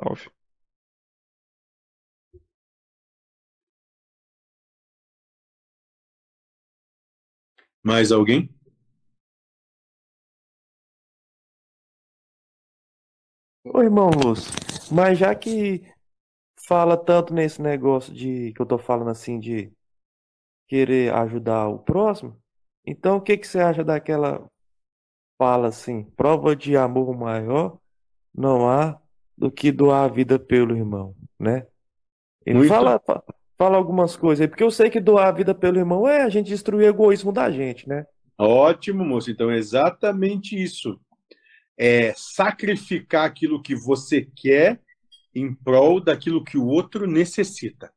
Salve. Mais alguém? Ô, irmão Lúcio, mas já que fala tanto nesse negócio de que eu tô falando assim de querer ajudar o próximo, então o que que você acha daquela fala assim, prova de amor maior não há do que doar a vida pelo irmão, né? Ele fala, fa- fala algumas coisas aí, porque eu sei que doar a vida pelo irmão é a gente destruir o egoísmo da gente, né? Ótimo, moço. Então, é exatamente isso. É sacrificar aquilo que você quer em prol daquilo que o outro necessita.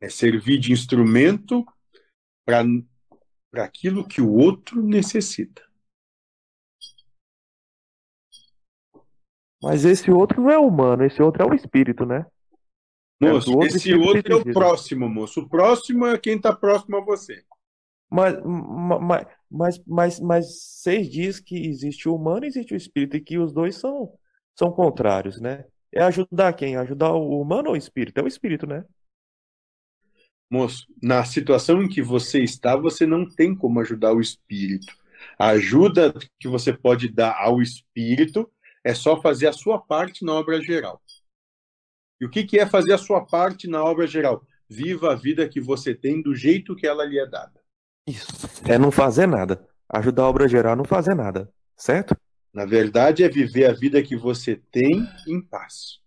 É servir de instrumento para para aquilo que o outro necessita. Mas esse outro não é humano, esse outro é o espírito, né? É, Moço, do outro esse outro é o próximo, moço. O próximo é quem está próximo a você. Mas, ma- ma- mas, mas, mas vocês dizem que existe o humano e existe o espírito, e que os dois são, são contrários, né? É ajudar quem? Ajudar o humano ou o espírito? É o espírito, né? Moço, na situação em que você está, você não tem como ajudar o espírito. A ajuda que você pode dar ao espírito é só fazer a sua parte na obra geral. E o que que é fazer a sua parte na obra geral? Viva a vida que você tem do jeito que ela lhe é dada. Isso. É não fazer nada. Ajudar a obra geral é não fazer nada. Certo? Na verdade, é viver a vida que você tem em paz.